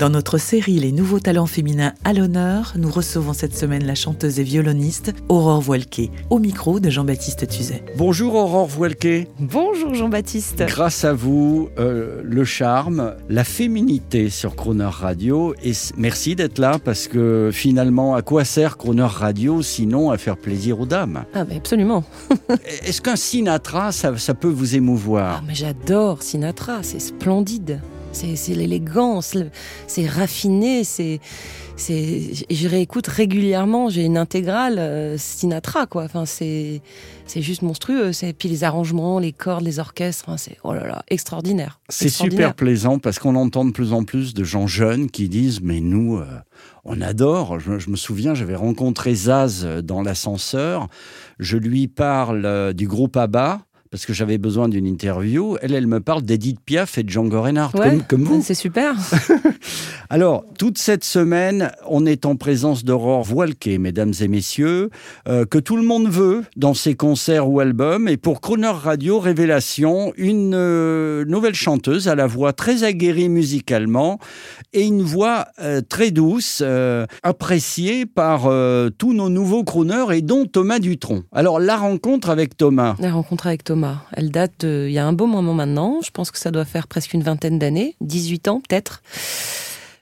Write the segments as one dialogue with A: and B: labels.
A: Dans notre série Les nouveaux talents féminins à l'honneur, nous recevons cette semaine la chanteuse et violoniste Aurore Voilquet, au micro de Jean-Baptiste Tuzet.
B: Bonjour Aurore Voilquet.
C: Bonjour Jean-Baptiste.
B: Grâce à vous, euh, le charme, la féminité sur Croner Radio. Et merci d'être là parce que finalement, à quoi sert Croner Radio sinon à faire plaisir aux dames?
C: Ah mais absolument.
B: Est-ce qu'un Sinatra, ça, ça peut vous émouvoir?
C: Ah mais j'adore Sinatra, c'est splendide. C'est l'élégance, c'est raffiné, c'est je réécoute régulièrement, j'ai une intégrale euh, Sinatra quoi. Enfin c'est c'est juste monstrueux, puis les arrangements, les cordes, les orchestres, enfin, c'est oh là là, extraordinaire.
B: C'est super plaisant parce qu'on entend de plus en plus de gens jeunes qui disent mais nous euh, on adore. Je, je me souviens j'avais rencontré Zaz dans l'ascenseur. Je lui parle euh, du groupe ABBA parce que j'avais besoin d'une interview. Elle elle me parle d'Edith Piaf et de Django Reinhardt
C: Ouais,
B: comme, comme vous.
C: C'est super.
B: Alors toute cette semaine on est en présence d'Aurore Voilquet mesdames et messieurs euh, que tout le monde veut dans ses concerts ou albums et pour Croner Radio Révélation une euh, nouvelle chanteuse à la voix très aguerrie musicalement et une voix euh, très douce, appréciée par tous nos nouveaux crooners et dont Thomas Dutronc. Alors la rencontre avec Thomas,
C: La rencontre avec Thomas, elle date il y a un beau moment maintenant. Je pense que ça doit faire presque une vingtaine d'années, 18 ans peut-être.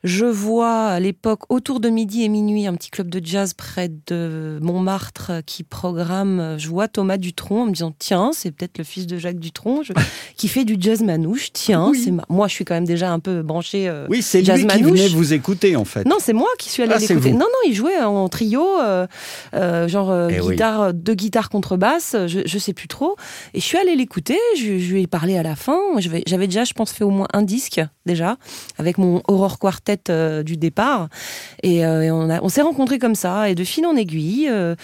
C: Je vois à l'époque, autour de midi et minuit, un petit club de jazz près de Montmartre qui programme. Je vois Thomas Dutronc en me disant Tiens, c'est peut-être le fils de Jacques Dutronc je- qui fait du jazz manouche. Tiens,
B: Oui.
C: c'est ma- moi je suis quand même déjà un peu branchée. euh,
B: oui c'est
C: Jazz
B: lui qui
C: manouche.
B: venait vous écouter en fait.
C: non, c'est moi qui suis allée
B: Ah,
C: l'écouter. Non, non, il jouait en trio, euh, euh, genre euh,
B: Eh oui.
C: guitare, deux guitares contrebasse, je, je sais plus trop. Et je suis allée l'écouter, je, je lui ai parlé à la fin. J'avais déjà, je pense, fait au moins un disque déjà avec mon Aurore Quartet euh, du départ. Et, euh, et on, s'est rencontrés comme ça. Et de fil en aiguille, euh,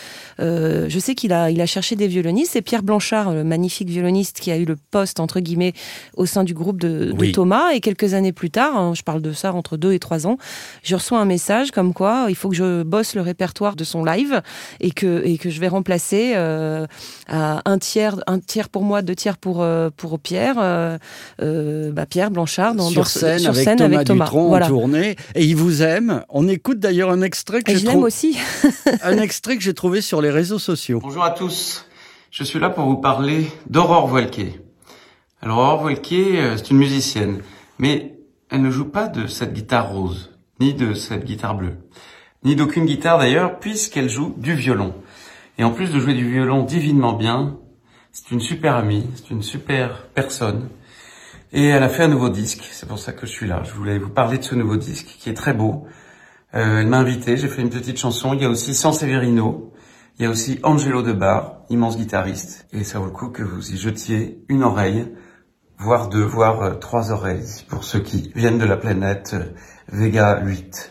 C: je sais qu'il a, il a cherché des violonistes. C'est Pierre Blanchard, le magnifique violoniste, qui a eu le poste entre guillemets au sein du groupe de, de
B: Oui.
C: Thomas. Et quelques années plus tard, hein, je parle de ça entre deux et trois ans, je reçois un message comme quoi il faut que je bosse le répertoire de son live et que et que je vais remplacer à un tiers un tiers pour moi deux tiers pour pour Pierre bah, Pierre Blanchard dans,
B: sur
C: dans
B: scène,
C: sur
B: avec,
C: scène
B: Thomas
C: avec Thomas
B: Dutronc
C: voilà
B: en et il vous aime. On écoute d'ailleurs un extrait que j'ai
C: je l'aime
B: trouvé
C: aussi
B: un extrait que j'ai trouvé sur les réseaux sociaux.
D: Bonjour à tous. Je suis là pour vous parler d'Aurore Voilquet. Alors Aurore Voilquet, euh, c'est une musicienne, mais elle ne joue pas de cette guitare rose, ni de cette guitare bleue, ni d'aucune guitare d'ailleurs, puisqu'elle joue du violon. Et en plus de jouer du violon divinement bien, c'est une super amie, c'est une super personne. Et elle a fait un nouveau disque, c'est pour ça que je suis là. Je voulais vous parler de ce nouveau disque qui est très beau. Euh, elle m'a invité, j'ai fait une petite chanson. Il y a aussi San Severino, il y a aussi Angelo De Bar, immense guitariste. Et ça vaut le coup que vous y jetiez une oreille, voire deux, voire euh, trois oreilles, pour ceux qui viennent de la planète euh, Vega 8.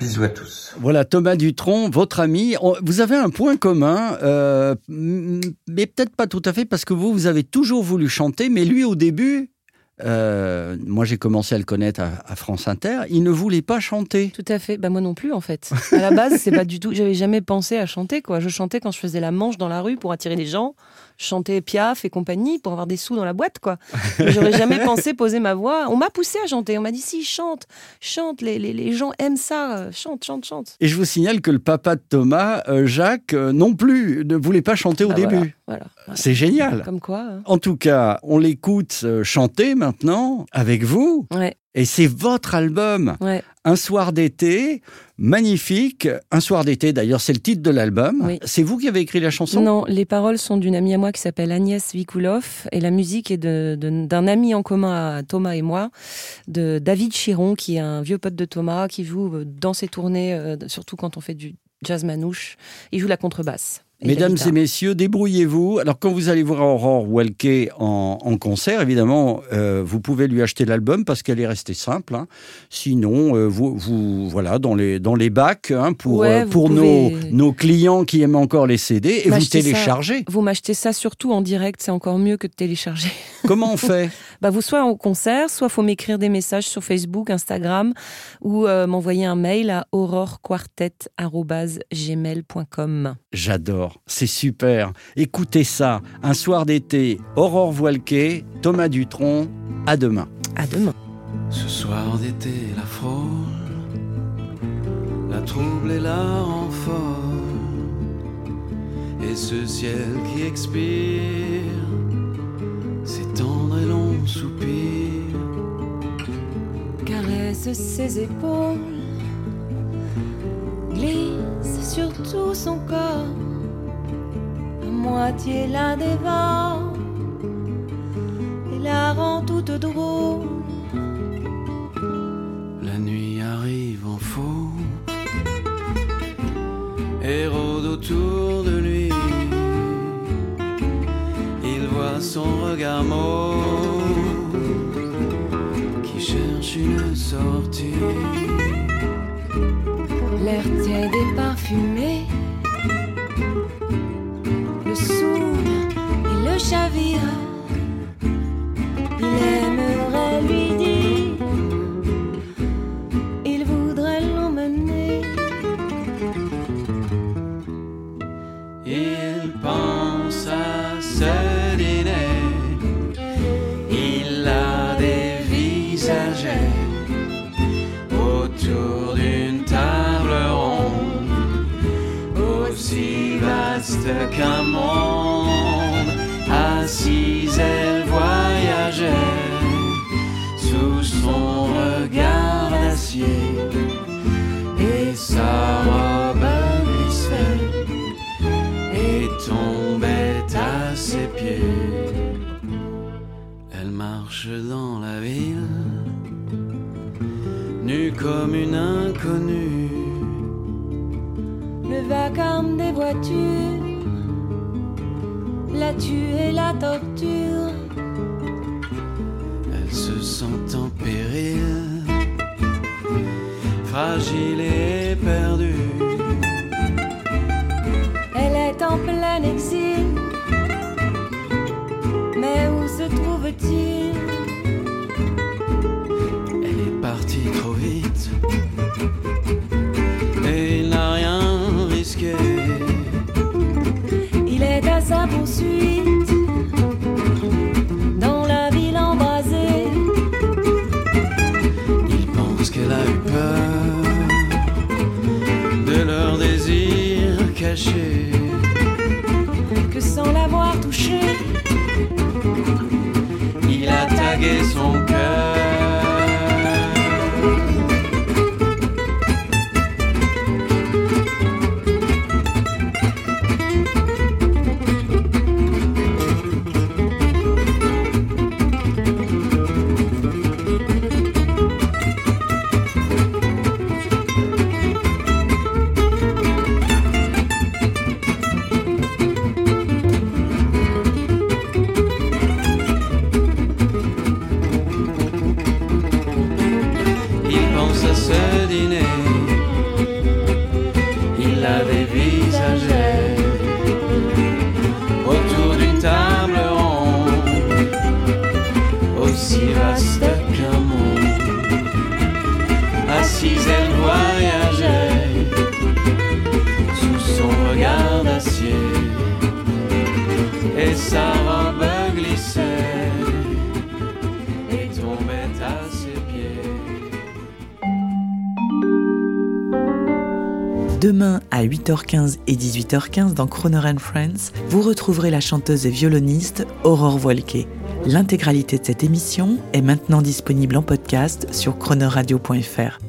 D: Bisous à tous.
B: Voilà, Thomas Dutronc, votre ami. Vous avez un point commun, euh, mais peut-être pas tout à fait, parce que vous, vous avez toujours voulu chanter, mais lui, au début, euh, moi j'ai commencé à le connaître à, France Inter, il ne voulait pas chanter.
C: tout à fait. Bah moi non plus en fait. À la base c'est pas du tout j'avais jamais pensé à chanter quoi. Je chantais quand je faisais la manche dans la rue pour attirer les gens je chantais Piaf et compagnie pour avoir des sous dans la boîte quoi j'aurais jamais pensé poser ma voix on m'a poussé à chanter on m'a dit si chante chante les, les, les gens aiment ça chante chante chante
B: Et je vous signale que le papa de Thomas, euh, Jacques, euh, non plus, ne voulait pas chanter au
C: Bah,
B: début.
C: voilà, voilà, voilà.
B: C'est génial.
C: comme quoi hein.
B: En tout cas, on l'écoute euh, chanter maintenant avec vous.
C: ouais
B: Et c'est votre album.
C: ouais
B: Un soir d'été, magnifique. Un soir d'été, d'ailleurs, c'est le titre de l'album.
C: Oui.
B: C'est vous qui avez écrit la chanson?
C: Non, les paroles sont d'une amie à moi qui s'appelle Agnès Vikoulov et la musique est d'un ami en commun à Thomas et moi, de David Chiron, qui est un vieux pote de Thomas, qui joue euh, dans ses tournées, euh, surtout quand on fait du jazz manouche. Il joue la contrebasse.
B: Mesdames et messieurs, débrouillez-vous. Alors, quand vous allez voir Aurore Walke en, en concert, évidemment, euh, vous pouvez lui acheter l'album parce qu'elle est restée simple. hein. Sinon, euh, vous, vous, voilà, dans les, dans les bacs hein, pour,
C: Ouais,
B: euh, pour
C: pouvez-
B: nos, nos clients qui aiment encore les CD et vous
C: ça-
B: téléchargez.
C: Vous m'achetez ça surtout en direct, c'est encore mieux que de télécharger.
B: Comment on fait?
C: Bah, vous soit au concert, soit faut m'écrire des messages sur Facebook, Instagram, ou euh, m'envoyer un mail à aurorequartet@gmail.com.
B: J'adore, c'est super. Écoutez ça, un soir d'été, Aurore Voilquet, Thomas Dutronc, à demain.
C: À demain.
E: Ce soir d'été, la frôle, la trouble et la rend folle. Et ce ciel qui expire,
F: ses épaules, glisse sur tout son corps, à moitié la dévore et la rend toute drôle.
E: La nuit arrive en faux et rôde autour de lui. Il voit son regard mauve une sortie.
F: L'air tiède et parfumé, le saoule et le chavire. Il aimerait
E: qu'un monde. Assise, elle voyageait sous son regard d'acier et sa robe glissait et tombait à ses pieds. Elle marche dans la ville, nue comme une inconnue.
F: Le vacarme des voitures, tue et la torture.
E: Elle se sent en péril, fragile et perdue.
F: Elle est en plein exil. Mais où se trouve-t-il?
E: Elle est partie trop vite caché. Aussi vaste qu'un monde. Assise, elle voyageait sous son regard d'acier, et sa robe glissait et tombait à ses pieds.
A: Demain à 8h15 et 18h15 dans Croner Friends, vous retrouverez la chanteuse et violoniste Aurore Voilquet. L'intégralité de cette émission est maintenant disponible en podcast sur chronoradio.fr.